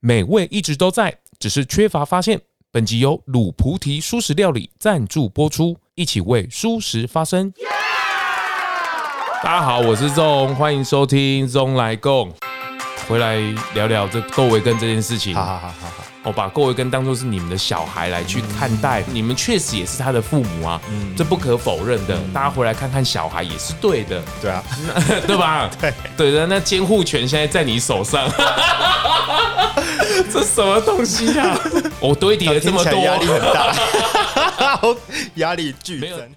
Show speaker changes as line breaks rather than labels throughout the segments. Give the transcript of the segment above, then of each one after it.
美味一直都在，只是缺乏发现。本集由鲁菩提蔬食料理赞助播出，一起为蔬食发声。大家好，我是 ZONG，欢迎收听 ZONG 来共，回来聊聊这窦维根这件事情。
好好好好好。
我把够维根当做是你们的小孩来去看待，你们确实也是他的父母啊，这不可否认的。大家回来看看小孩也是对的，
对啊，
对吧？
对
对的，那监护权现在在你手上，这什么东西啊？我堆叠了这么多，
压力很大，压力巨增。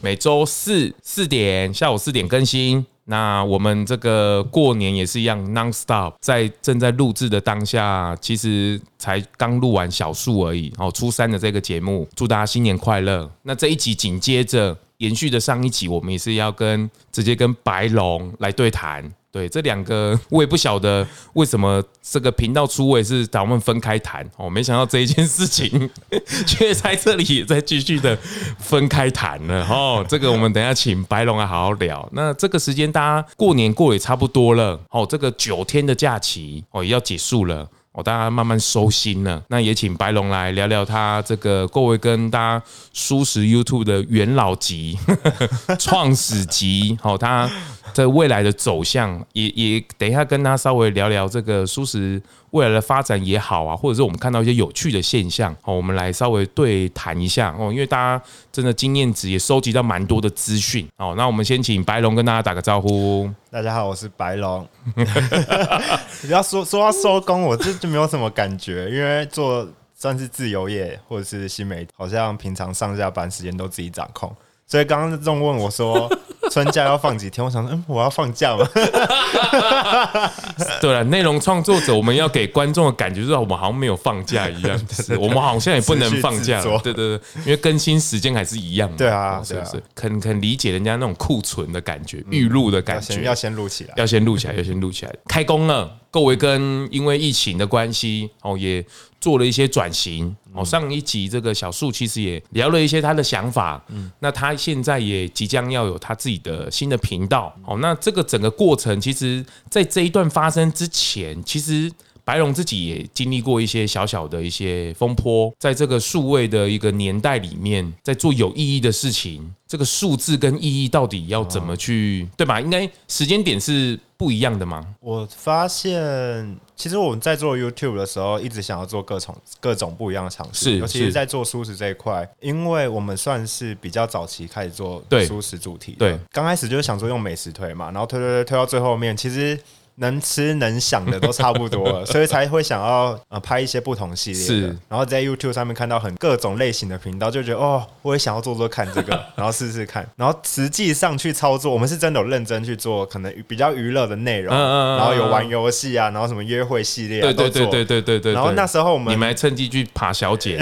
每周四四点，下午四点更新。那我们这个过年也是一样，non-stop，在正在录制的当下，其实才刚录完小树而已。哦，初三的这个节目，祝大家新年快乐。那这一集紧接着延续的上一集，我们也是要跟直接跟白龙来对谈。对，这两个我也不晓得为什么这个频道出位是咱们分开谈哦，没想到这一件事情 却在这里也在继续的分开谈了哦。这个我们等下请白龙来好好聊。那这个时间大家过年过也差不多了哦，这个九天的假期哦也要结束了。哦，大家慢慢收心了。那也请白龙来聊聊他这个各位跟大家蔬食 YouTube 的元老级、创始级。好，他在未来的走向，也也等一下跟他稍微聊聊这个蔬食。未来的发展也好啊，或者是我们看到一些有趣的现象，哦，我们来稍微对谈一下哦，因为大家真的经验值也收集到蛮多的资讯哦。那我们先请白龙跟大家打个招呼。
大家好，我是白龙。你要说说到收工，我这就没有什么感觉，因为做算是自由业或者是新媒体，好像平常上下班时间都自己掌控。所以刚刚这种问我说。春假要放几天？我想说，嗯，我要放假吗？
对了，内容创作者，我们要给观众的感觉就是我们好像没有放假一样，是我们好像也不能放假。对对对，因为更新时间还是一样的。
对啊，
是不是？肯肯理解人家那种库存的感觉、预录的感觉，
要先录起来，
要先录起来，要先录起来。开工了，够维根因为疫情的关系，哦也。做了一些转型哦，上一集这个小树其实也聊了一些他的想法，嗯，那他现在也即将要有他自己的新的频道，哦，那这个整个过程，其实在这一段发生之前，其实。白龙自己也经历过一些小小的一些风波，在这个数位的一个年代里面，在做有意义的事情，这个数字跟意义到底要怎么去，对吧？应该时间点是不一样的吗？
我发现，其实我们在做 YouTube 的时候，一直想要做各种各种不一样的尝试，尤其是在做舒适这一块，因为我们算是比较早期开始做舒适主题，对，刚开始就是想说用美食推嘛，然后推推推推到最后面，其实。能吃能想的都差不多了，所以才会想要呃拍一些不同系列的。是，然后在 YouTube 上面看到很各种类型的频道，就觉得哦，我也想要做做看这个，然后试试看。然后实际上去操作，我们是真的有认真去做，可能比较娱乐的内容，然后有玩游戏啊，然后什么约会系列，对对对对对对对。然后那时候我们
你们还趁机去爬小姐，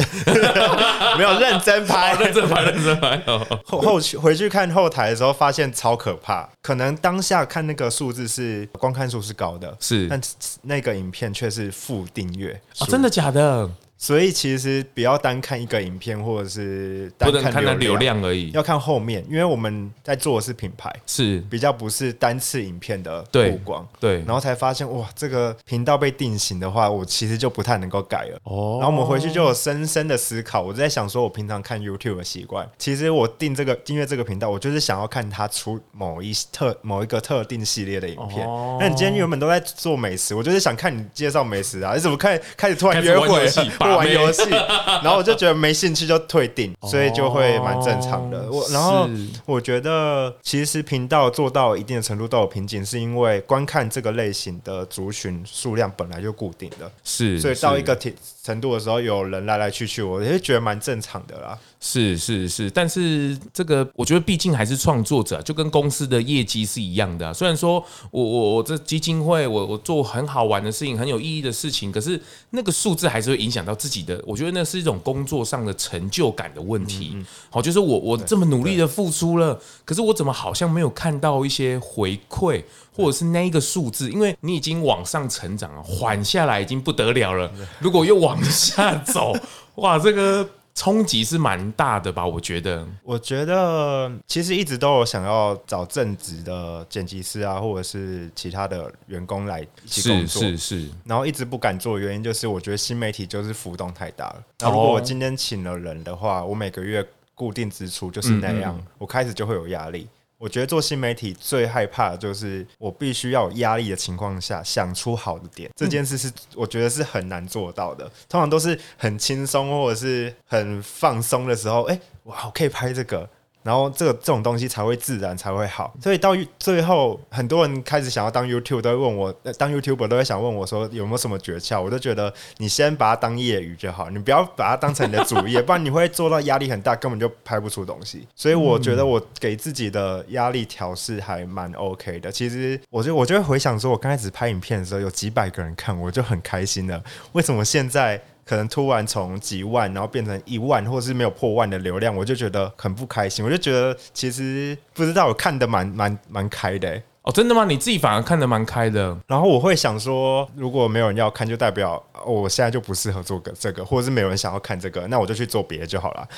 没有 认真拍，
认真拍，认真拍。
后后去回去看后台的时候，发现超可怕。可能当下看那个数字是光看数。是高的，是，但那个影片却是负订阅
啊！真的假的？
所以其实不要单看一个影片，或者是单
看流流量而已，
要看后面，因为我们在做的是品牌，是比较不是单次影片的曝光，对，然后才发现哇，这个频道被定型的话，我其实就不太能够改了。哦，然后我们回去就有深深的思考，我在想说，我平常看 YouTube 的习惯，其实我定这个订阅这个频道，我就是想要看它出某一特某一个特定系列的影片。那你今天原本都在做美食，我就是想看你介绍美食啊，你怎么开开始突然约会？玩游戏，然后我就觉得没兴趣就退订，所以就会蛮正常的。我然后我觉得其实频道做到一定的程度都有瓶颈，是因为观看这个类型的族群数量本来就固定的，是，所以到一个程度的时候，有人来来去去，我也觉得蛮正常的啦。
是是是，但是这个我觉得毕竟还是创作者，就跟公司的业绩是一样的啊。虽然说我我我这基金会，我我做很好玩的事情，很有意义的事情，可是那个数字还是会影响到自己的。我觉得那是一种工作上的成就感的问题。好，就是我我这么努力的付出了，可是我怎么好像没有看到一些回馈，或者是那一个数字？因为你已经往上成长了，缓下来已经不得了了。如果又往下走，哇，这个。冲击是蛮大的吧？我觉得，
我觉得其实一直都有想要找正职的剪辑师啊，或者是其他的员工来一起工作，
是是是，
然后一直不敢做，原因就是我觉得新媒体就是浮动太大了。然后如果我今天请了人的话，我每个月固定支出就是那样，嗯嗯，我开始就会有压力。我觉得做新媒体最害怕的就是我必须要有压力的情况下想出好的点，这件事是我觉得是很难做到的。通常都是很轻松或者是很放松的时候，哎，哇，我可以拍这个。然后这个这种东西才会自然才会好，所以到最后，很多人开始想要当 YouTube，都会问我，当 YouTuber 都会想问我说有没有什么诀窍？我都觉得你先把它当业余就好，你不要把它当成你的主业，不然你会做到压力很大，根本就拍不出东西。所以我觉得我给自己的压力调试还蛮 OK 的。其实我就我就会回想说，我刚开始拍影片的时候有几百个人看，我就很开心了。为什么现在？可能突然从几万，然后变成一万，或者是没有破万的流量，我就觉得很不开心。我就觉得其实不知道，我看的蛮蛮蛮开的、欸。
哦，真的吗？你自己反而看得蛮开的。
然后我会想说，如果没有人要看，就代表我现在就不适合做个这个，或者是没有人想要看这个，那我就去做别的就好了。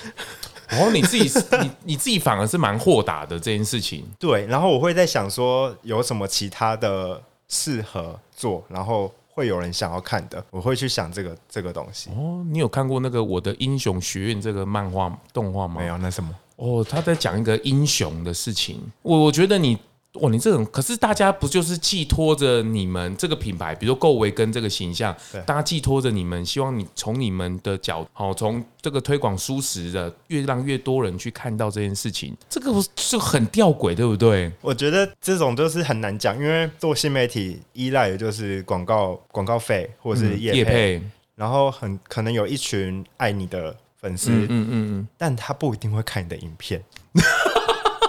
然哦，你自己你你自己反而是蛮豁达的这件事情。
对，然后我会在想说，有什么其他的适合做，然后。会有人想要看的，我会去想这个这个东西。
哦，你有看过那个《我的英雄学院》这个漫画动画吗？
没有，那什么？
哦，他在讲一个英雄的事情。我我觉得你。哇，你这种可是大家不就是寄托着你们这个品牌，比如说够维根这个形象，大家寄托着你们，希望你从你们的角，好从这个推广舒适的，越让越多人去看到这件事情，这个是很吊诡，对不对？
我觉得这种就是很难讲，因为做新媒体依赖的就是广告、广告费或者是业配，配，然后很可能有一群爱你的粉丝，嗯嗯嗯，但他不一定会看你的影片。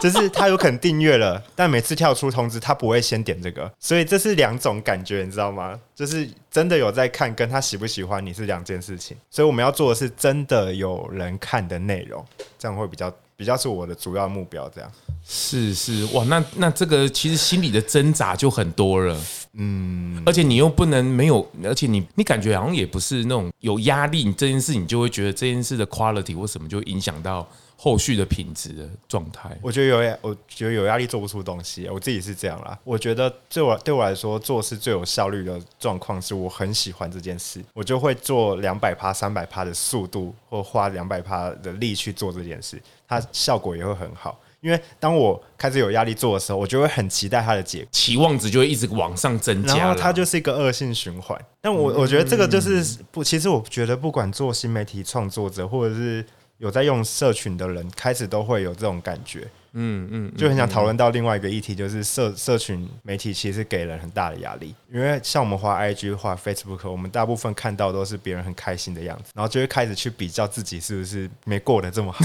就是他有可能订阅了，但每次跳出通知，他不会先点这个，所以这是两种感觉，你知道吗？就是真的有在看，跟他喜不喜欢你是两件事情。所以我们要做的是真的有人看的内容，这样会比较比较是我的主要目标。这样
是是哇，那那这个其实心里的挣扎就很多了，嗯，而且你又不能没有，而且你你感觉好像也不是那种有压力，你这件事你就会觉得这件事的 quality 或什么就影响到。后续的品质的状态，
我觉得有压，我觉得有压力做不出东西。我自己是这样啦。我觉得对我对我来说，做事最有效率的状况是我很喜欢这件事，我就会做两百趴、三百趴的速度，或花两百趴的力去做这件事，它效果也会很好。因为当我开始有压力做的时候，我就会很期待它的结果，
期望值就会一直往上增加，
然后它就是一个恶性循环。但我我觉得这个就是不，其实我觉得不管做新媒体创作者或者是。有在用社群的人，开始都会有这种感觉。嗯嗯，就很想讨论到另外一个议题，就是社社群媒体其实给人很大的压力，因为像我们画 IG、画 Facebook，我们大部分看到都是别人很开心的样子，然后就会开始去比较自己是不是没过得这么好。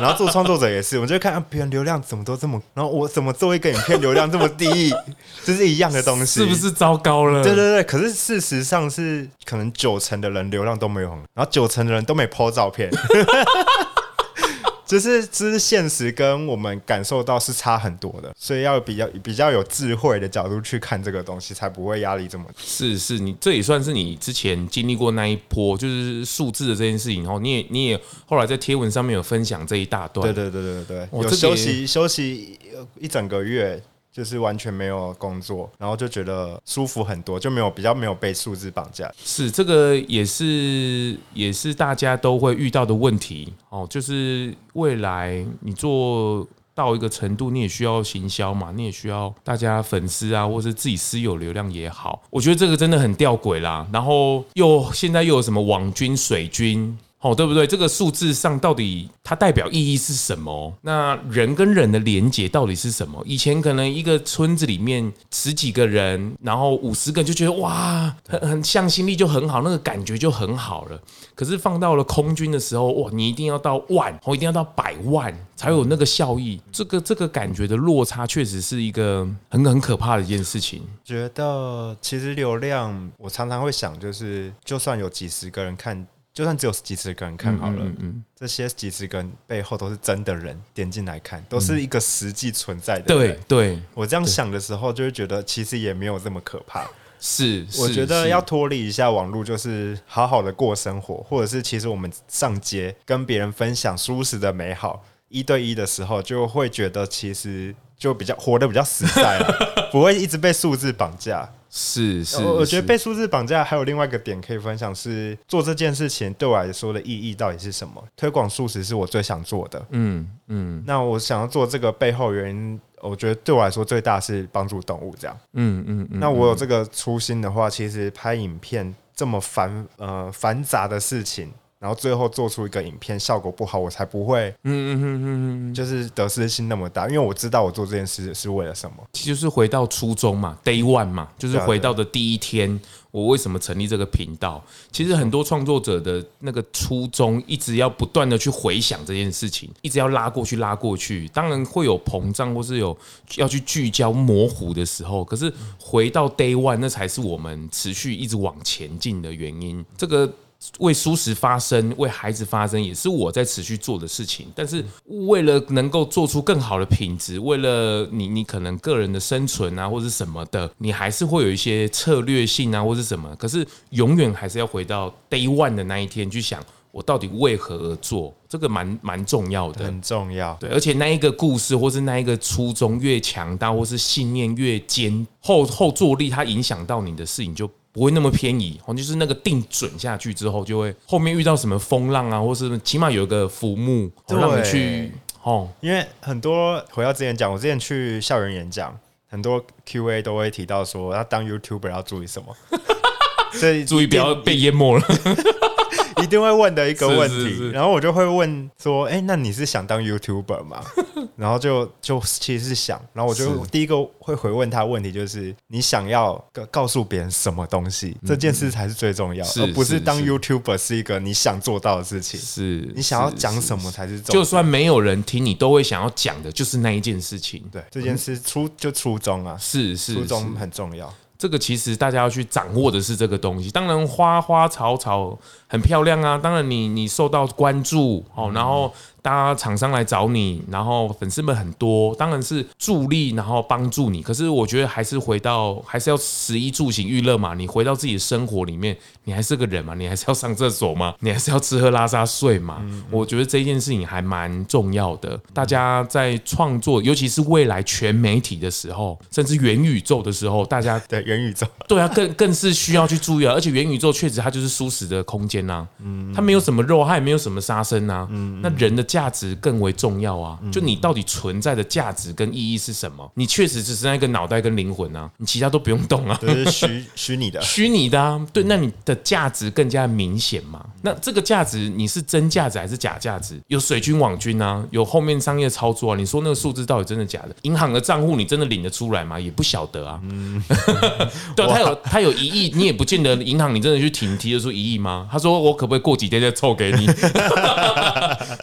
然后做创作者也是，我们就会看别人流量怎么都这么，然后我怎么做一个影片流量这么低，这是一样的东西，
是不是糟糕了？
对对对，可是事实上是可能九成的人流量都没有，然后九成的人都没 po 照片。就是，这是现实跟我们感受到是差很多的，所以要比较比较有智慧的角度去看这个东西，才不会压力这么大。
是是，你这也算是你之前经历过那一波，就是数字的这件事情。然后你也你也后来在贴文上面有分享这一大段。
对对对对对，有休息休息一整个月。就是完全没有工作，然后就觉得舒服很多，就没有比较没有被数字绑架。
是这个也是也是大家都会遇到的问题哦。就是未来你做到一个程度，你也需要行销嘛，你也需要大家粉丝啊，或是自己私有流量也好。我觉得这个真的很吊诡啦。然后又现在又有什么网军、水军？哦，对不对？这个数字上到底它代表意义是什么？那人跟人的连结到底是什么？以前可能一个村子里面十几个人，然后五十个人就觉得哇，很很向心力就很好，那个感觉就很好了。可是放到了空军的时候，哇，你一定要到万，哦，一定要到百万才有那个效益。这个这个感觉的落差，确实是一个很很可怕的一件事情。
觉得其实流量，我常常会想，就是就算有几十个人看。就算只有几十个人看好了，嗯嗯嗯，这些几十个人背后都是真的人点进来看，都是一个实际存在的人。
对对，
我这样想的时候，就会觉得其实也没有这么可怕。
是，
我觉得要脱离一下网络，就是好好的过生活，或者是其实我们上街跟别人分享舒适的美好，一对一的时候，就会觉得其实就比较活得比较实在了，不会一直被数字绑架。
是是，
我觉得被数字绑架还有另外一个点可以分享，是做这件事情对我来说的意义到底是什么？推广素食是我最想做的。嗯嗯，那我想要做这个背后原因，我觉得对我来说最大是帮助动物这样。嗯嗯嗯。那我有这个初心的话，其实拍影片这么繁呃繁杂的事情。然后最后做出一个影片效果不好，我才不会，嗯嗯嗯嗯嗯，就是得失心那么大，因为我知道我做这件事是为了什么。
其实是回到初衷嘛，Day One 嘛，就是回到的第一天，我为什么成立这个频道？其实很多创作者的那个初衷，一直要不断的去回想这件事情，一直要拉过去拉过去，当然会有膨胀或是有要去聚焦模糊的时候，可是回到 Day One，那才是我们持续一直往前进的原因。这个。为舒适发声，为孩子发声，也是我在持续做的事情。但是，为了能够做出更好的品质，为了你，你可能个人的生存啊，或者什么的，你还是会有一些策略性啊，或者什么。可是，永远还是要回到 day one 的那一天去想，我到底为何而做？这个蛮蛮重要的，
很重要。
对，而且那一个故事，或是那一个初衷越强大，或是信念越坚，后后坐力，它影响到你的事情就。不会那么偏移，哦，就是那个定准下去之后，就会后面遇到什么风浪啊，或是起码有一个浮木，让你去哦。
因为很多回到之前讲，我之前去校园演讲，很多 Q&A 都会提到说，要当 YouTuber 要注意什么，
所以注意不要被淹没了。
一定会问的一个问题，然后我就会问说：“哎，那你是想当 YouTuber 吗？” 然后就就其实是想，然后我就第一个会回问他问题就是：你想要告告诉别人什么东西？这件事才是最重要，而不是当 YouTuber 是一个你想做到的事情。是你想要讲什么才是重要？
就算没有人听，你都会想要讲的，就是那一件事情。
对，这件事初就初衷啊，
是是
初衷很重要。
这个其实大家要去掌握的是这个东西。当然，花花草草很漂亮啊，当然你你受到关注哦，然后。大家厂商来找你，然后粉丝们很多，当然是助力，然后帮助你。可是我觉得还是回到，还是要食衣住行娱乐嘛。你回到自己的生活里面，你还是个人嘛，你还是要上厕所嘛，你还是要吃喝拉撒睡嘛。嗯嗯，我觉得这件事情还蛮重要的。大家在创作，尤其是未来全媒体的时候，甚至元宇宙的时候，大家
对元宇宙，
对啊，更更是需要去注意啊。而且元宇宙确实它就是舒适的空间呐，嗯，它没有什么肉，它也没有什么杀生呐，嗯，那人的价。价值更为重要啊！就你到底存在的价值跟意义是什么？你确实只是那个脑袋跟灵魂啊，你其他都不用动啊，
就是虚 虚拟的，
虚拟的啊。对，那你的价值更加明显嘛？那这个价值你是真价值还是假价值？有水军网军啊，有后面商业操作啊。你说那个数字到底真的假的？银行的账户你真的领得出来吗？也不晓得啊。嗯，对，他有他有一亿，你也不见得银行你真的去提提得出一亿吗？他说我可不可以过几天再凑给你？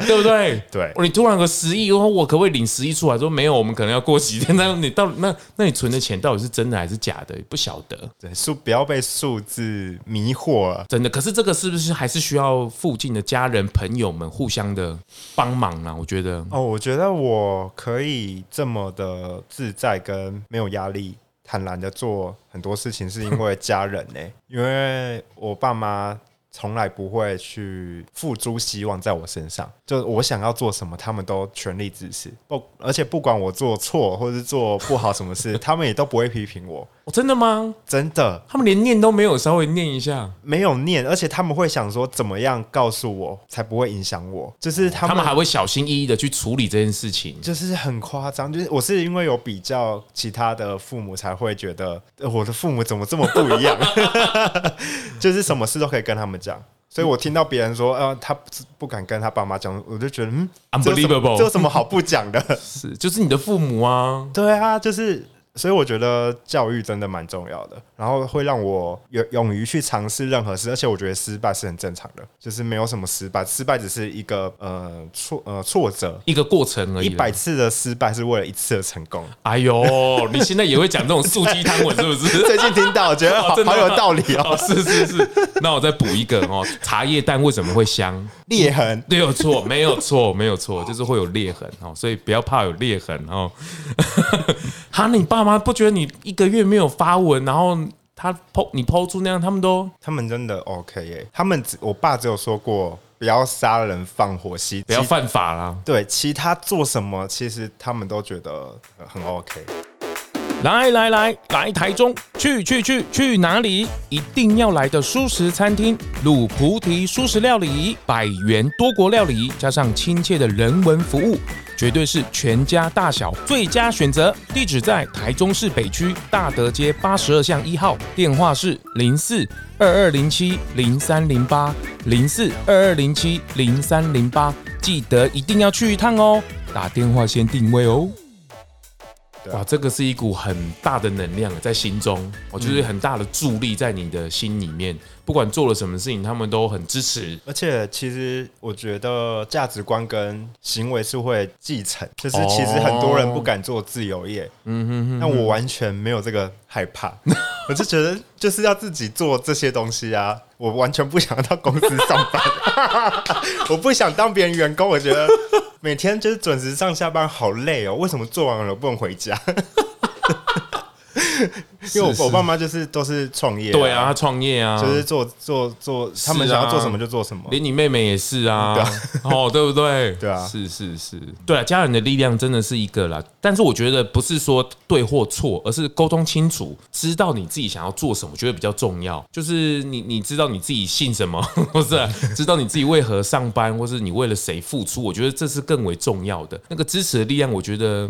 对不对？
对，
你突然有个十亿，我我可不可以领十亿出来？说没有，我们可能要过几天。那你到那那你存的钱到底是真的还是假的？不晓得。
对，数不要被数字迷惑了。
真的，可是这个是不是还是需要附近的家人朋友们互相的帮忙呢？我觉得
哦，我觉得我可以这么的自在跟没有压力、坦然的做很多事情，是因为家人呢、欸。因为我爸妈。从来不会去付诸希望在我身上，就我想要做什么，他们都全力支持。不，而且不管我做错或是做不好什么事，他们也都不会批评我。
哦，真的吗？
真的，
他们连念都没有，稍微念一下，
没有念，而且他们会想说怎么样告诉我才不会影响我，就是他们，
他们还会小心翼翼的去处理这件事情，
就是很夸张。就是我是因为有比较其他的父母才会觉得我的父母怎么这么不一样，就是什么事都可以跟他们讲。所以我听到别人说，呃，他不不敢跟他爸妈讲，我就觉得，嗯
，unbelievable，
这有什么好不讲的？
是，就是你的父母啊，
对啊，就是。所以我觉得教育真的蛮重要的，然后会让我勇勇于去尝试任何事，而且我觉得失败是很正常的，就是没有什么失败，失败只是一个呃挫呃挫折，
一个过程而已。
一百次的失败是为了一次的成功。
哎呦，你现在也会讲这种素鸡汤文是不是？
最近听到，我觉得好，好有道理哦。
哦是是是，那我再补一个哦，茶叶蛋为什么会香？
裂痕？
没有错，没有错，没有错，就是会有裂痕哦，所以不要怕有裂痕哦。哈，你爸妈不觉得你一个月没有发文，然后他剖你剖出那样，他们都
他们真的 OK 耶。他们只我爸只有说过不要杀人放火吸，
不要犯法啦。
对，其他做什么，其实他们都觉得很 OK。
来来来来台中，去去去去哪里？一定要来的蔬食餐厅——卤菩提蔬食料理，百元多国料理，加上亲切的人文服务，绝对是全家大小最佳选择。地址在台中市北区大德街八十二巷一号，电话是零四二二零七零三零八零四二二零七零三零八，记得一定要去一趟哦！打电话先定位哦。哇，这个是一股很大的能量在心中，我就是很大的助力在你的心里面。不管做了什么事情，他们都很支持。
而且，其实我觉得价值观跟行为是会继承。就是其实很多人不敢做自由业，嗯哼哼。那我完全没有这个害怕，我就觉得就是要自己做这些东西啊。我完全不想要到公司上班，我不想当别人员工。我觉得每天就是准时上下班好累哦。为什么做完了不能回家？因为我我爸妈就是都是创业，
对啊，他创业啊，
就是做做做，他们想要做什么就做什么，
连你妹妹也是啊，哦，对不对？
对啊，
是是是，对啊，家人的力量真的是一个啦。但是我觉得不是说对或错，而是沟通清楚，知道你自己想要做什么，我觉得比较重要。就是你你知道你自己姓什么，或是知道你自己为何上班，或是你为了谁付出，我觉得这是更为重要的。那个支持的力量，我觉得，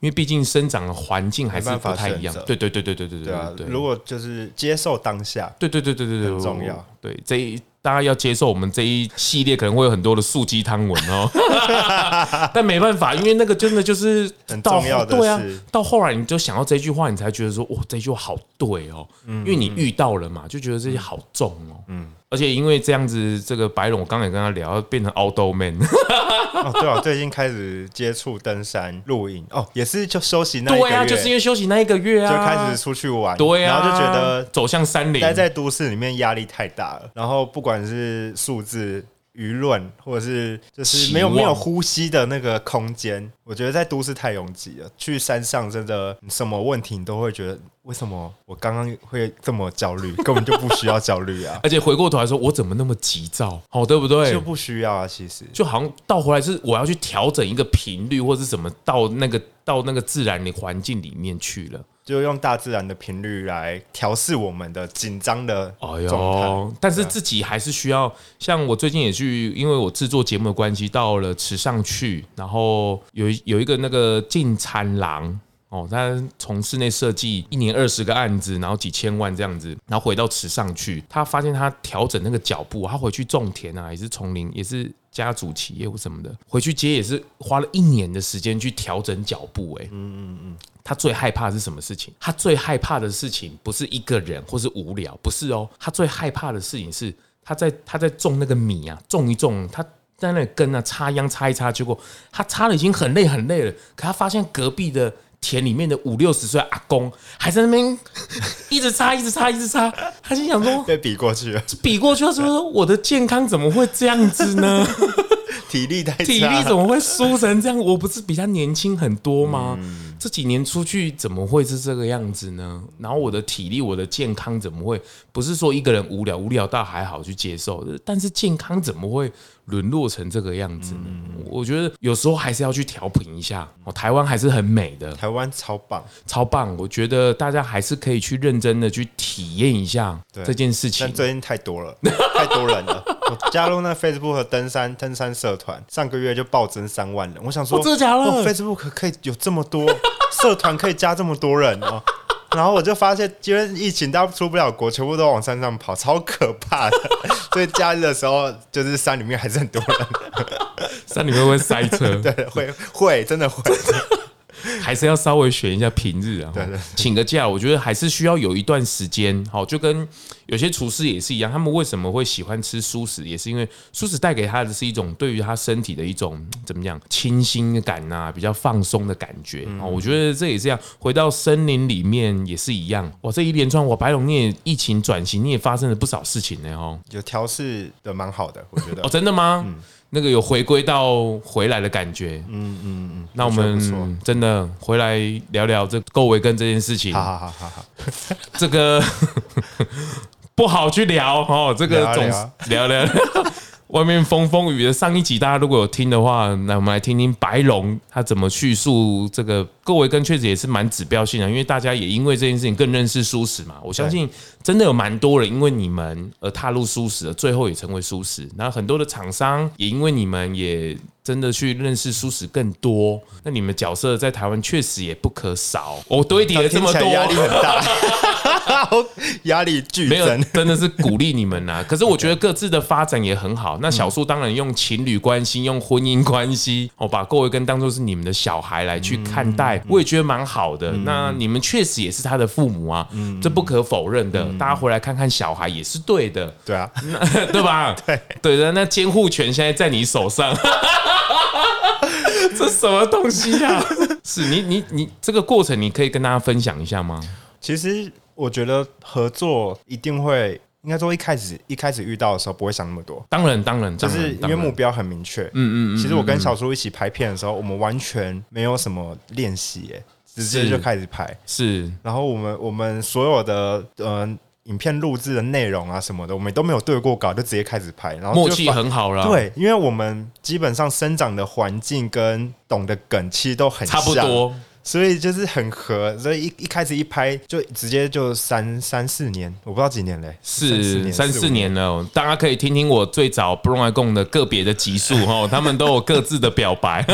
因为毕竟生长的环境还是不太一样。对对对对对对对。
对啊，如果就是接受当下，
对对对对对对，
很重要。
对，这一大家要接受我们这一系列可能会有很多的素鸡汤文哦，但没办法，因为那个真的就是
很重要的。
对啊，到后来你就想到这句话，你才觉得说，哇，这句话好对哦，因为你遇到了嘛，就觉得这些好重哦，嗯。而且因为这样子，这个白龙我刚才也跟他聊，变成 outdoor man。
哦，对啊，最近开始接触登山、露营，哦，也是就休息那一个月，
对啊，就是因为休息那一个月啊，
就开始出去玩，
对啊，
然后就觉得
走向山林，
待在都市里面压力太大了，然后不管是数字。舆论，或者是就是没有没有呼吸的那个空间，我觉得在都市太拥挤了。去山上真的什么问题你都会觉得，为什么我刚刚会这么焦虑？根本就不需要焦虑啊！
而且回过头来说，我怎么那么急躁？好，对不对？
就不需要啊，其实
就好像倒回来是我要去调整一个频率，或是怎么到那个到那个自然的环境里面去了。
就用大自然的频率来调试我们的紧张的状态，
但是自己还是需要。像我最近也去，因为我制作节目的关系，到了池上去，然后有有一个那个进餐郎哦，他从室内设计一年二十个案子，然后几千万这样子，然后回到池上去，他发现他调整那个脚步，他回去种田啊，也是丛林，也是家族企业或什么的，回去接也是花了一年的时间去调整脚步，哎，嗯嗯嗯。他最害怕的是什么事情？他最害怕的事情不是一个人或是无聊，不是哦。他最害怕的事情是他在他在种那个米啊，种一种，他在那里根啊插秧插一插，结果他插的已经很累很累了，可他发现隔壁的田里面的五六十岁阿公还在那边 一直擦一直擦一直擦，他心想说被
比过去了，
比过去了，说我的健康怎么会这样子呢？
体力太差，
体力怎么会输成这样？我不是比他年轻很多吗？嗯、这几年出去怎么会是这个样子呢？然后我的体力、我的健康怎么会不是说一个人无聊无聊倒还好去接受，但是健康怎么会沦落成这个样子呢？嗯、我觉得有时候还是要去调频一下。哦，台湾还是很美的，
台湾超棒，
超棒。我觉得大家还是可以去认真的去体验一下这件事情。
但最近太多了，太多人了。我加入那 Facebook 和登山登山社团，上个月就暴增三万人。我想说，
真的假的
？Facebook 可以有这么多社团，可以加这么多人哦。然后我就发现，因为疫情，大家出不了国，全部都往山上跑，超可怕的。所以假日的时候，就是山里面还是很多人。
山里面会塞车，
对，会会真的会。
还是要稍微选一下平日啊，请个假，我觉得还是需要有一段时间。好，就跟有些厨师也是一样，他们为什么会喜欢吃蔬食，也是因为蔬食带给他的是一种对于他身体的一种怎么讲清新感呐，比较放松的感觉。哦，我觉得这也是这样。回到森林里面也是一样。哇，这一连串，我白龙你也疫情转型，你也发生了不少事情呢。哦，
有调试的蛮好的，我觉得。
哦，真的吗？嗯。那个有回归到回来的感觉，嗯嗯嗯，那我们真的回来聊聊这够维根这件事情。
好好好好好，
这个 不好去聊哦。这个总聊聊。外面风风雨雨的，上一集大家如果有听的话，那我们来听听白龙他怎么叙述这个。各位跟确实也是蛮指标性的，因为大家也因为这件事情更认识舒适嘛。我相信真的有蛮多人因为你们而踏入舒适的，最后也成为舒适。那很多的厂商也因为你们也真的去认识舒适更多。那你们角色在台湾确实也不可少。我堆叠了这么多，压力很大。
压力巨
没有，真的是鼓励你们呐、啊。可是我觉得各自的发展也很好。那小树当然用情侣关系、用婚姻关系，我把各位跟当做是你们的小孩来去看待，我也觉得蛮好的。那你们确实也是他的父母啊，这不可否认的。大家回来看看小孩也是对的，
对啊，
对吧？
对
对的，那监护权现在在你手上，这什么东西呀、啊？是你你你这个过程，你可以跟大家分享一下吗？
其实。我觉得合作一定会，应该说一开始一开始遇到的时候不会想那么多。
当然，当然，
就是因为目标很明确。嗯嗯嗯。其实我跟小叔一起拍片的时候，我们完全没有什么练习，哎，直接就开始拍。
是。
然后我们我们所有的呃影片录制的内容啊什么的，我们都没有对过稿，就直接开始拍。然后
默契很好了。
对，因为我们基本上生长的环境跟懂的梗其实都很像。
差不多。
所以就是很合，所以一一开始一拍就直接就三三四年，我不知道几年嘞，
是三四年了。大家可以听听我最早不用来共的个别的集数哈，他们都有各自的表白。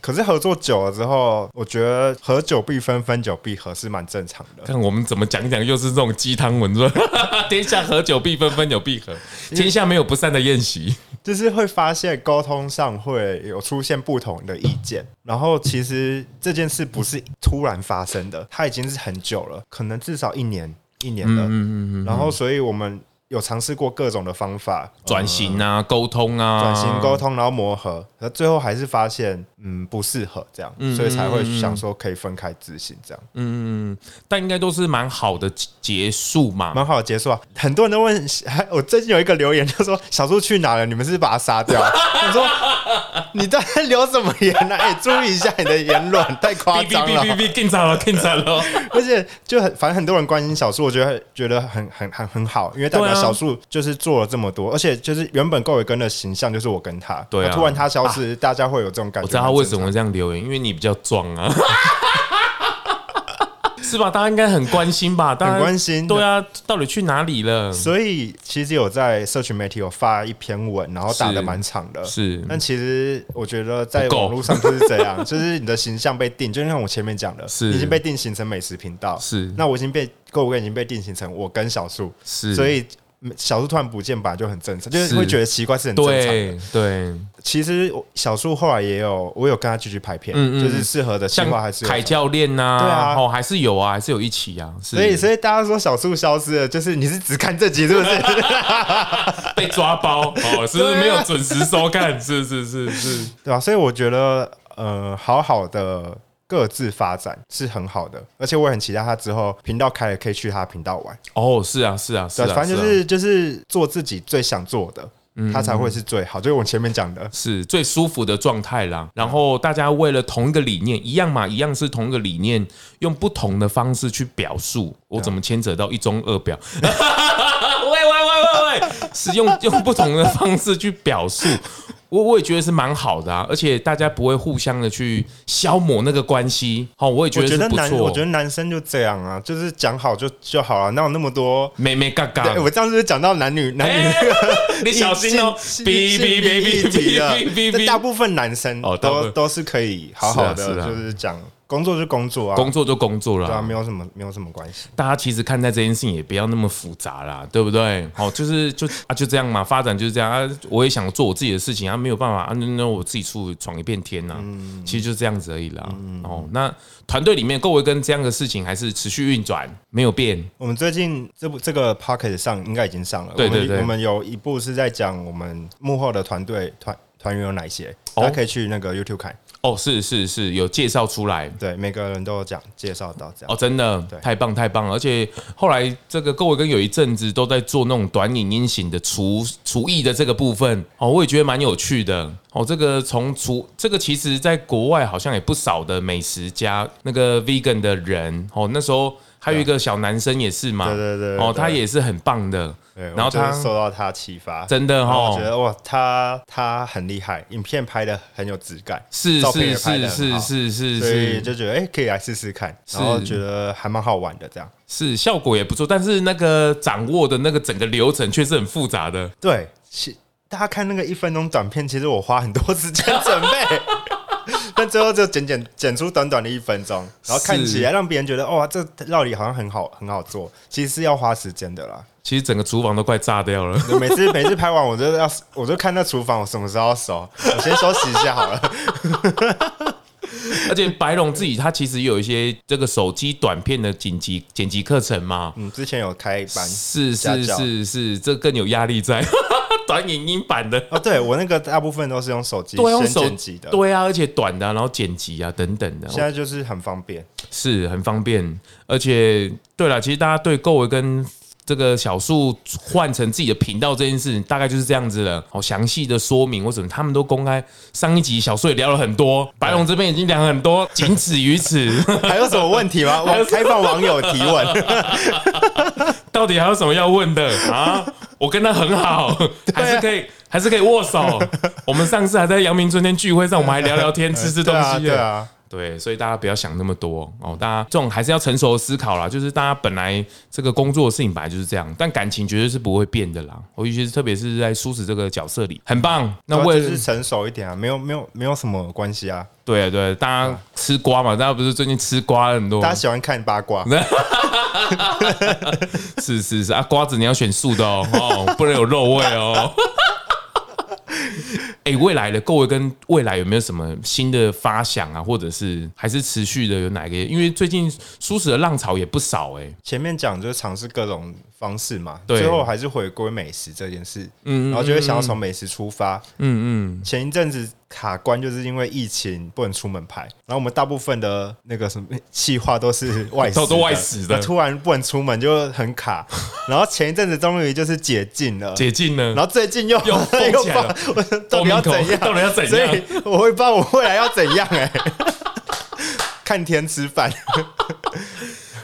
可是合作久了之后，我觉得合久必分，分久必合是蛮正常的。
看我们怎么讲讲，又是这种鸡汤文论，天下合久必分，分久必合，天下没有不散的宴席。
就是会发现沟通上会有出现不同的意见，然后其实这件事不是突然发生的，它已经是很久了，可能至少一年一年了。嗯嗯嗯。然后，所以我们。有尝试过各种的方法
转型啊，沟通啊，
转型沟通，然后磨合，那最后还是发现，嗯，不适合这样，嗯、所以才会想说可以分开执行这样。
嗯，但应该都是蛮好的结束嘛，
蛮好的结束啊。很多人都问，还 我最近有一个留言就说小树去哪了？你们是不是把他杀掉？我说你在留什么言呢？哎，注意一下你的言论，太夸张了。哔哔哔哔，更惨了，更惨了。而且就很，反正很多人关心小树，我觉得觉得很很很很好，因为代表。小树就是做了这么多，而且就是原本够伟根的形象就是我跟他，对啊，突然他消失，啊、大家会有这种感觉。
我知道他为什么会这样留言，因为你比较壮啊。是吧？大家应该很关心吧？
很关心。
对啊，到底去哪里了？
所以其实有在社群媒体有发一篇文，然后打的蛮长的。是。但其实我觉得在网络上就是这样，就是你的形象被定，就像我前面讲的，是已经被定型成美食频道。是。那我已经被够伟根已经被定型成我跟小树。是。所以。小树突然不见，本来就很正常，就是会觉得奇怪，是很正常的。对，其实小树后来也有，我有跟他继续拍片，就是适合的情况还是
凯教练呐，对啊，哦，还是有啊，还是有一起啊。
所以，所以大家说小树消失了，就是你是只看这集，是不是？
被抓包哦，是不是没有准时收看？是是是是，
对吧？所以我觉得，呃，好好的。各自发展是很好的，而且我也很期待他之后频道开了可以去他频道玩。
哦，是啊，是啊，是啊，
反正就是就是做自己最想做的，他才会是最好。就是我前面讲的，
是最舒服的状态啦。然后大家为了同一个理念，一样嘛，一样是同一个理念，用不同的方式去表述。我怎么牵扯到一中二表？喂喂喂喂喂，是用用不同的方式去表述。我我也觉得是蛮好的啊，而且大家不会互相的去消磨那个关系。好，我也觉得是不错。
我觉得男生就这样啊，就是讲好就就好了，哪有那么多
妹妹嘎嘎？
我这样是讲到男女男女那个？
你小心哦！哔哔哔哔哔哔，
大部分男生哦都都是可以好好的，就是讲。工作就工作啊，
工作就工作了，
对啊，没有什么没有什么关系。
大家其实看待这件事情也不要那么复杂啦，对不对？好，就是就啊就这样嘛，发展就是这样啊。我也想做我自己的事情啊，没有办法啊，那那我自己出去闯一片天呐。嗯，其实就这样子而已啦。哦，那团队里面各位跟这样的事情还是持续运转，没有变。
我们最近这部这个 p o c k e t 上应该已经上了，对对对，我们有一部是在讲我们幕后的团队团团员有哪些，大家可以去那个 YouTube 看。
哦，是是是，有介绍出来，
对，每个人都有讲介绍到这样。
哦，真的，对，太棒太棒了！而且后来这个各位跟有一阵子都在做那种短影音型的厨厨艺的这个部分，哦，我也觉得蛮有趣的。哦，这个从厨这个其实在国外好像也不少的美食家，那个 vegan 的人，哦，那时候。还有一个小男生也是嘛，
对对对，
哦，他也是很棒的。然后他
受到他启发，
真的哈，
我觉得哇，他他很厉害，影片拍的很有质感，
是是是是是是，
所以就觉得哎，可以来试试看，然后觉得还蛮好玩的，这样
是效果也不错，但是那个掌握的那个整个流程却是很复杂的。
对，大家看那个一分钟短片，其实我花很多时间准备。但最后就剪剪剪出短短的一分钟，然后看起来让别人觉得哇，这料理好像很好很好做，其实是要花时间的啦。
其实整个厨房都快炸掉了。
每次每次拍完，我就要我就看那厨房，我什么时候要收？我先休息一下好了。
而且白龙自己他其实有一些这个手机短片的剪辑剪辑课程嘛。
嗯，之前有开班，
是是是是，这更有压力在。短影音版的
哦，对我那个大部分都是用手机先剪辑的，
对啊，而且短的，然后剪辑啊等等的，
现在就是很方便，
是很方便，而且对了，其实大家对购物跟这个小树换成自己的频道这件事情，大概就是这样子了。好详细的说明，或什么他们都公开。上一集小树也聊了很多，白龙这边已经聊很多，仅此于此。
还有什么问题吗？我 开放网友提问，
到底还有什么要问的啊？我跟他很好，还是可以，还是可以握手。我们上次还在阳明春天聚会上，我们还聊聊天，吃吃东西。对啊，对，所以大家不要想那么多哦。大家这种还是要成熟的思考啦。就是大家本来这个工作的事情本来就是这样，但感情绝对是不会变的啦。我尤其是特别是在舒适这个角色里，很棒。
那为了是成熟一点啊，没有没有没有什么关系啊。
对啊对，大家吃瓜嘛，大家不是最近吃瓜很多，
大家喜欢看八卦。
是是是啊，瓜子你要选素的哦，哦，不能有肉味哦。哎、未来的各位跟未来有没有什么新的发想啊？或者是还是持续的有哪个？因为最近舒适的浪潮也不少哎、
前面讲就尝试各种方式嘛，最后还是回归美食这件事。嗯，然后就会想要从美食出发。嗯嗯。前一阵子卡关就是因为疫情不能出门拍，然后我们大部分的那个什么计划都是外食，
都外食的。
突然不能出门就很卡，然后前一阵子终于就是解禁了，
解禁了，
然后最近又
又 封起来了。
到底要怎样？
到底要怎样？所以
我会不知道我未来要怎样哎、欸，看天吃饭。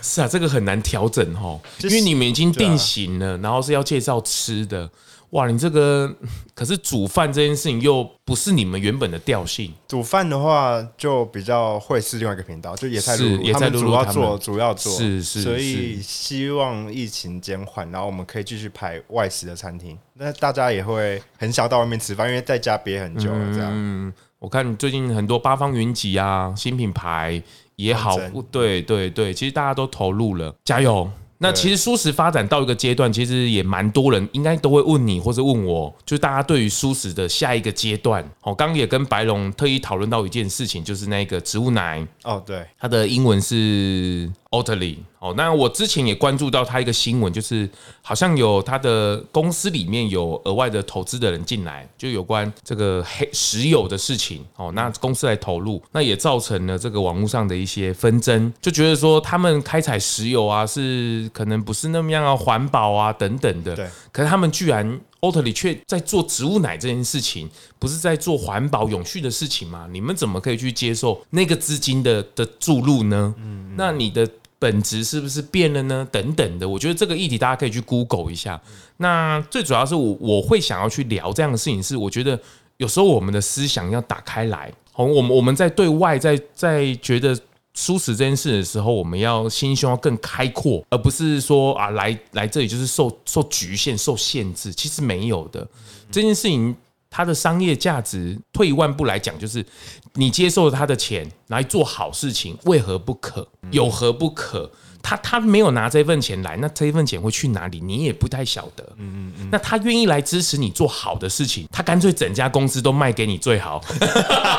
是啊，这个很难调整哦，因为你们已经定型了，然后是要介绍吃的。哇，你这个可是煮饭这件事情又不是你们原本的调性。
煮饭的话就比较会是另外一个频道，就野菜露露，
野菜
主要做主要做，
是是，
所以希望疫情减缓，然后我们可以继续拍外食的餐厅。那大家也会很想到外面吃饭，因为在家憋很久了。这样，
嗯，我看最近很多八方云集啊，新品牌也好，对对对，其实大家都投入了，加油。那其实素食发展到一个阶段，其实也蛮多人应该都会问你，或者问我，就大家对于素食的下一个阶段，哦，刚刚也跟白龙特意讨论到一件事情，就是那个植物奶，
哦，对，
它的英文是。Oatly 哦，那我之前也关注到他一个新闻，就是好像有他的公司里面有额外的投资的人进来，就有关这个黑石油的事情哦。那公司来投入，那也造成了这个网络上的一些纷争，就觉得说他们开采石油啊，是可能不是那么样啊，环保啊等等的。对。可是他们居然 Oatly 却在做植物奶这件事情，不是在做环保永续的事情吗？你们怎么可以去接受那个资金的的注入呢？嗯，那你的。本质是不是变了呢？等等的，我觉得这个议题大家可以去 Google 一下。那最主要是我我会想要去聊这样的事情，是我觉得有时候我们的思想要打开来。好，我们我们在对外在在觉得舒适这件事的时候，我们要心胸要更开阔，而不是说啊来来这里就是受受局限、受限制。其实没有的，这件事情。它的商业价值，退一万步来讲，就是你接受他的钱来做好事情，为何不可？有何不可？他他没有拿这份钱来，那这份钱会去哪里？你也不太晓得。嗯嗯嗯。那他愿意来支持你做好的事情，他干脆整家公司都卖给你最好，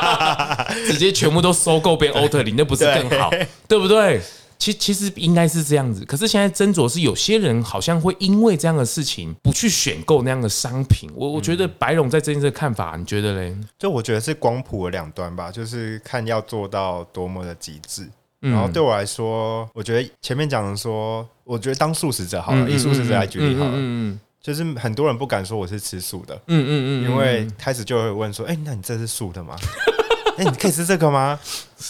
直接全部都收购变 Oatly，那不是更好？对不对？其其实应该是这样子，可是现在斟酌是有些人好像会因为这样的事情不去选购那样的商品。我我觉得白龙在这件事看法，你觉得嘞？
就我觉得是光谱的两端吧，就是看要做到多么的极致。然后对我来说，我觉得前面讲的说，我觉得当素食者好了，以素食者来举例好了，嗯，就是很多人不敢说我是吃素的，嗯嗯嗯，因为开始就会问说，哎，那你这是素的吗？哎，你可以吃这个吗？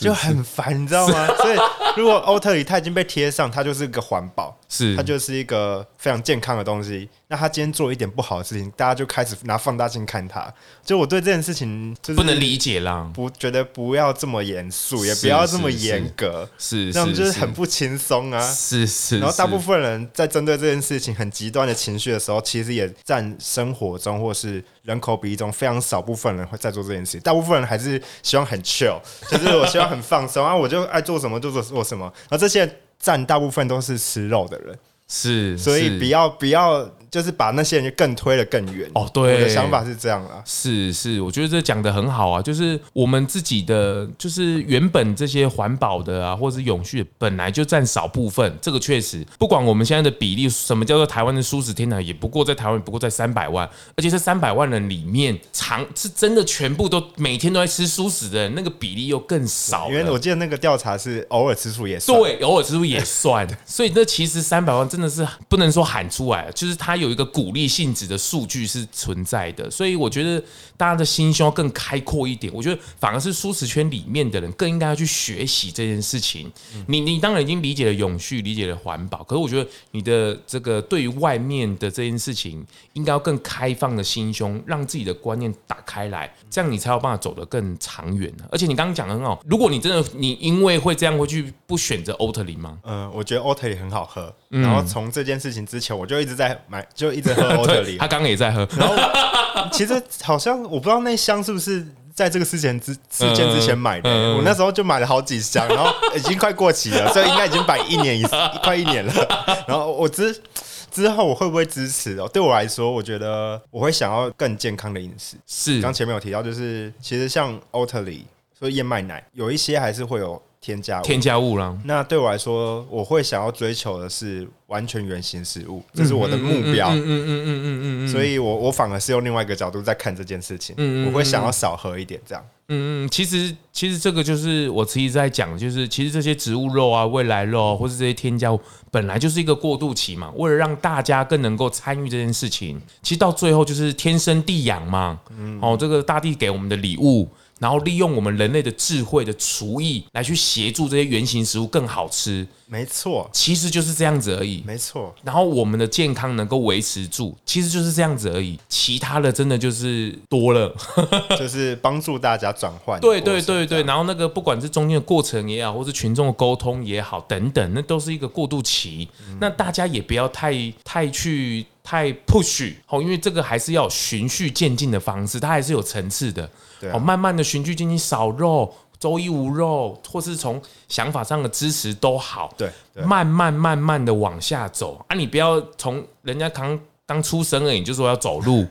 就很烦，你知道吗？所以。如果欧特里它已经被贴上，它就是一个环保，
是
它就是一个非常健康的东西。那他今天做一点不好的事情，大家就开始拿放大镜看他。就我对这件事情就是
不能理解啦，
不觉得不要这么严肃，也不要这么严格，
是，
那种就是很不轻松啊。
是是。
然后大部分人在针对这件事情很极端的情绪的时候，其实也占生活中或是人口比例中非常少部分人会在做这件事情。大部分人还是希望很 chill，就是我希望很放松啊，我就爱做什么就做做什么。而这些占大部分都是吃肉的人，
是，
所以不要不要。就是把那些人就更推得更远。
哦，对，
我的想法是这样啊，
是是，我觉得这讲的很好啊，就是我们自己的，就是原本这些环保的啊，或者是永续，本来就占少部分，这个确实，不管我们现在的比例，什么叫做台湾的蔬食天堂，也不过在台湾不过在三百万，而且这三百万人里面，长是真的全部都每天都在吃蔬食的人，那个比例又更少，
因为我记得那个调查是偶尔吃素也算，
对，偶尔吃素也算，所以那其实三百万真的是不能说喊出来，就是他有。有一个鼓励性质的数据是存在的，所以我觉得大家的心胸要更开阔一点。我觉得反而是舒适圈里面的人更应该要去学习这件事情。你你当然已经理解了永续，理解了环保，可是我觉得你的这个对于外面的这件事情，应该要更开放的心胸，让自己的观念打开来，这样你才有办法走得更长远。而且你刚刚讲的很好，如果你真的你因为会这样会去不选择欧特林吗？
嗯，我觉得欧特林很好喝，然后从这件事情之前我就一直在买。就一直喝 欧特里，
他刚刚也在喝。
然后 其实好像我不知道那箱是不是在这个事件之事件之前买的。我那时候就买了好几箱，然后已经快过期了，所以应该已经摆一年一 快一年了。然后我之之后我会不会支持哦？对我来说，我觉得我会想要更健康的饮食。
是，
刚前面有提到，就是其实像欧特里，所以燕麦奶有一些还是会有。添加物，
添加物啦。
那对我来说，我会想要追求的是完全原型食物，这是我的目标。嗯嗯嗯嗯嗯嗯。所以我我反而是用另外一个角度在看这件事情。嗯嗯。我会想要少喝一点，这样。
嗯嗯。其实其实这个就是我一直在讲，就是其实这些植物肉啊、未来肉啊，或是这些添加物，本来就是一个过渡期嘛。为了让大家更能够参与这件事情，其实到最后就是天生地养嘛。嗯。哦，这个大地给我们的礼物。然后利用我们人类的智慧的厨艺来去协助这些原型食物更好吃，
没错，
其实就是这样子而已，
没错。
然后我们的健康能够维持住，其实就是这样子而已。其他的真的就是多了，
就是帮助大家转换。
对对对对，然后那个不管是中间的过程也好，或是群众的沟通也好，等等，那都是一个过渡期。嗯、那大家也不要太太去太 push，哦，因为这个还是要循序渐进的方式，它还是有层次的。哦，慢慢的循序渐进，少肉，周一无肉，或是从想法上的支持都好。
对，
慢慢慢慢的往下走啊！你不要从人家刚刚出生而已，就说要走路，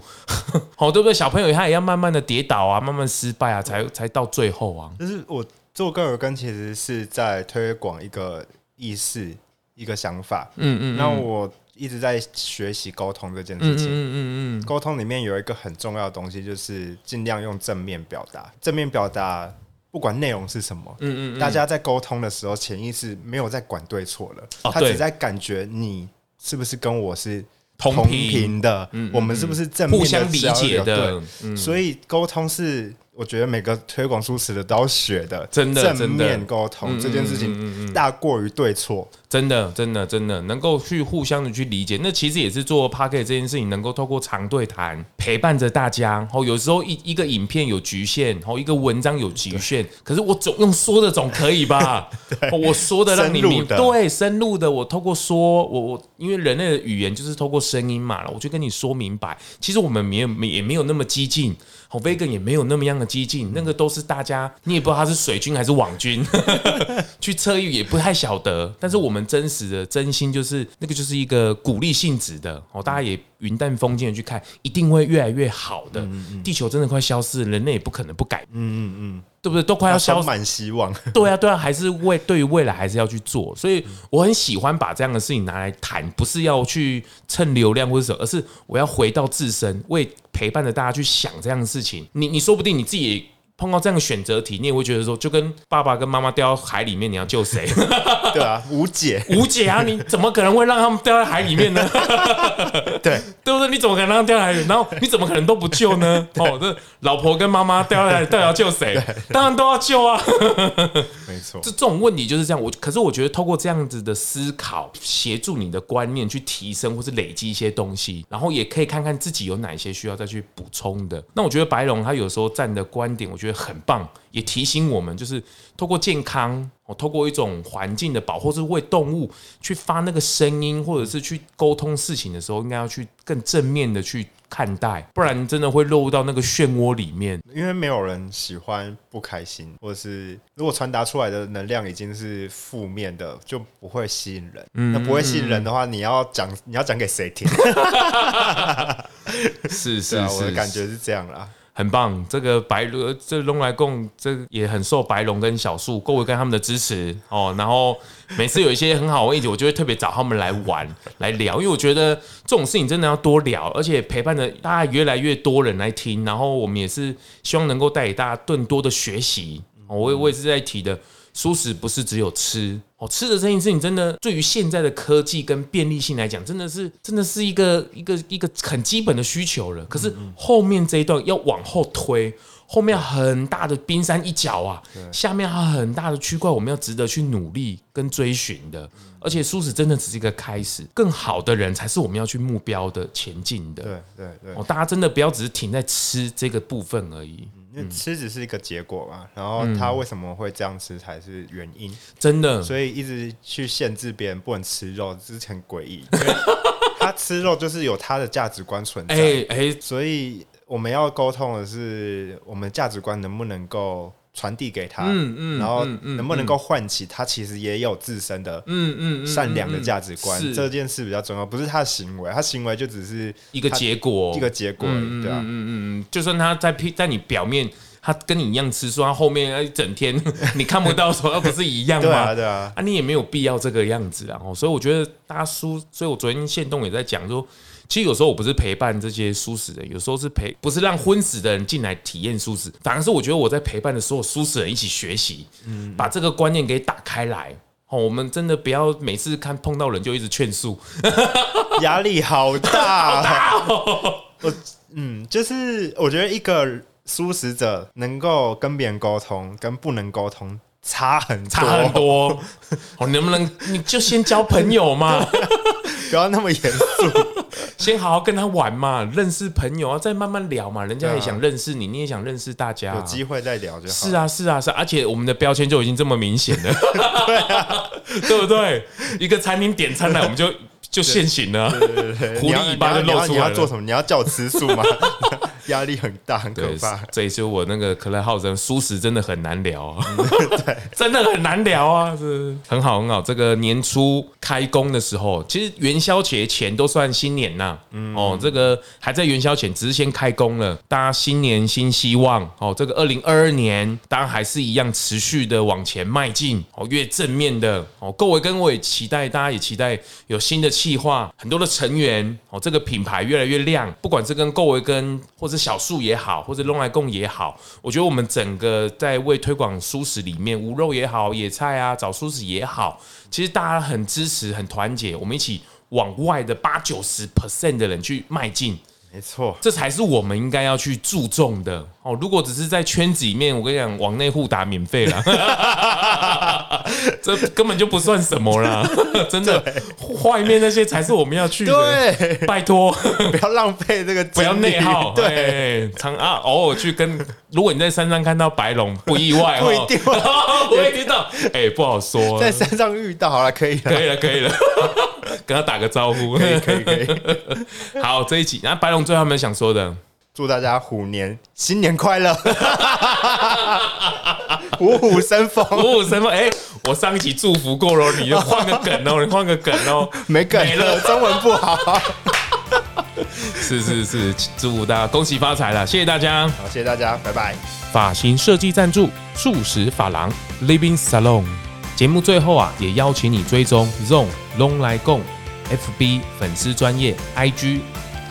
好，对不对？小朋友他也要慢慢的跌倒啊，慢慢失败啊，才才到最后啊。
就是我做个耳根，其实是在推广一个意识，一个想法。嗯嗯，那我。一直在学习沟通这件事情。嗯嗯嗯嗯，沟通里面有一个很重要的东西，就是尽量用正面表达。正面表达，不管内容是什么，嗯嗯，大家在沟通的时候，潜意识没有在管对错了，他只在感觉你是不是跟我是同频的，我们是不是正面
互相理解的？
所以沟通是。我觉得每个推广蔬食的都要学的，
真的
正面沟通这件事情大过于对错，
真的真的真的能够去互相的去理解，那其实也是做 p a r k e t 这件事情能够透过长对谈陪伴着大家。哦，有时候一一个影片有局限，哦，一个文章有局限，可是我总用说的总可以吧？我说的让你明白，对，深入的，我透过说，我我因为人类的语言就是透过声音嘛，我就跟你说明白。其实我们没有也没有那么激进。Vegan 也没有那么样的激进，那个都是大家，你也不知道他是水军还是网军，去测验也不太晓得。但是我们真实的真心就是那个，就是一个鼓励性质的哦，大家也云淡风轻的去看，一定会越来越好的。地球真的快消失了，人类也不可能不改。嗯嗯嗯。对不对？都快要消，
满希望。
对啊，对啊，还是为对于未来还是要去做。所以我很喜欢把这样的事情拿来谈，不是要去蹭流量或者什么，而是我要回到自身，为陪伴着大家去想这样的事情。你你说不定你自己也碰到这样的选择题，你也会觉得说，就跟爸爸跟妈妈掉到海里面，你要救谁？
对啊，无解，
无解啊！你怎么可能会让他们掉在海里面呢？
对，
对不对？你怎么可能让他们掉在海里？然后你怎么可能都不救呢？哦，这老婆跟妈妈掉在海里，到底要救谁？当然都要救啊！
没错，
这这种问题就是这样。我可是我觉得，透过这样子的思考，协助你的观念去提升，或是累积一些东西，然后也可以看看自己有哪些需要再去补充的。那我觉得白龙他有时候站的观点，我觉得很棒，也提醒我们，就是透过健康，哦，透过一种环境的保护，是为动物去发那个声音，或者是去沟通事情的时候，应该要去更正面的去看待，不然真的会落入到那个漩涡里面。
因为没有人喜欢不开心，或者是如果传达出来的能量已经是负面的，就不会吸引人。嗯，那不会吸引人的话，你要讲，你要讲给谁听？
是是是，
我的感觉是这样啦。
很棒，这个白龙这龙来共，这也很受白龙跟小树各位跟他们的支持哦。然后每次有一些很好的议题，我就会特别找他们来玩来聊，因为我觉得这种事情真的要多聊，而且陪伴着大家越来越多人来听，然后我们也是希望能够带给大家更多的学习。我也我也是在提的。蔬食不是只有吃哦，吃的这件事情真的对于现在的科技跟便利性来讲，真的是真的是一个一个一个很基本的需求了。可是后面这一段要往后推，后面很大的冰山一角啊，下面还有很大的区块，我们要值得去努力跟追寻的。而且素食真的只是一个开始，更好的人才是我们要去目标的前进的。
对对对，
哦，大家真的不要只是停在吃这个部分而已。
因为吃只是一个结果嘛，然后他为什么会这样吃才是原因，
真的。
所以一直去限制别人不能吃肉，这是很诡异。他吃肉就是有他的价值观存在，哎哎，所以我们要沟通的是，我们价值观能不能够。传递给他，嗯嗯，然后能不能够唤起他其实也有自身的，嗯嗯善良的价值观，这件事比较重要，不是他的行为，他行为就只是
一个结果，
一个结果，对啊，嗯
嗯嗯，就算他在在你表面，他跟你一样吃，素他后面一整天 你看不到，说他不是一样吗？对
啊对啊，
啊你也没有必要这个样子啊，所以我觉得大叔，所以我昨天限动也在讲说。其实有时候我不是陪伴这些素食人，有时候是陪，不是让荤食的人进来体验素食，反而是我觉得我在陪伴的所有素食人一起学习，嗯，把这个观念给打开来。哦，我们真的不要每次看碰到人就一直劝诉，
压力好大，好大哦。我嗯，就是我觉得一个素食者能够跟别人沟通，跟不能沟通差很
差很多。哦，能不能你就先交朋友嘛？
不要那么严肃，
先好好跟他玩嘛，认识朋友啊，再慢慢聊嘛。人家也想认识你，你也想认识大家，
有机会再聊就好。
是啊，是啊，是啊，而且我们的标签就已经这么明显了，对啊，对不对？一个餐厅点餐来，我们就就现形了，狐狸尾巴就露出来了。
你要做什么？你要叫我吃素吗？压力很大，很可怕。
这一次我那个克莱浩真蔬食真的很难聊啊，对，真的很难聊啊，是很好很好。这个年初开工的时候，其实元宵节前都算新年呐，嗯哦，这个还在元宵前，只是先开工了。大家新年新希望哦，这个二零二二年当然还是一样持续的往前迈进哦，越正面的哦。各位跟我也期待，大家也期待有新的企划，很多的成员哦，这个品牌越来越亮，不管是跟各位跟或者。是小树也好，或者弄来供也好，我觉得我们整个在为推广素食里面，无肉也好，野菜啊，找素食也好，其实大家很支持，很团结，我们一起往外的八九十 percent 的人去迈进。
没错，
这才是我们应该要去注重的哦。如果只是在圈子里面，我跟你讲，往内互打免费了，这根本就不算什么啦。真的，外面那些才是我们要去的。对，拜托，
不要浪费这个，
不要内耗。对，常啊，偶尔去跟，如果你在山上看到白龙，不意外哦，不一定，不会听到。哎，不好说，
在山上遇到好了，可以，
可以了，可以了。跟他打个招呼，
可以可以可以。
好，这一集，那白龙最后有没有想说的？
祝大家虎年新年快乐，虎虎生风，
虎虎生风。哎，我上一集祝福过了，你就换个梗哦，你换个梗哦，
没梗了，中文不好。
是是是，祝福大家恭喜发财了，谢谢大家，
好，谢谢大家，拜拜。
发型设计赞助，素食发廊 Living Salon。节目最后啊，也邀请你追踪 ZONG 咙来共 FB 粉丝专业 IG，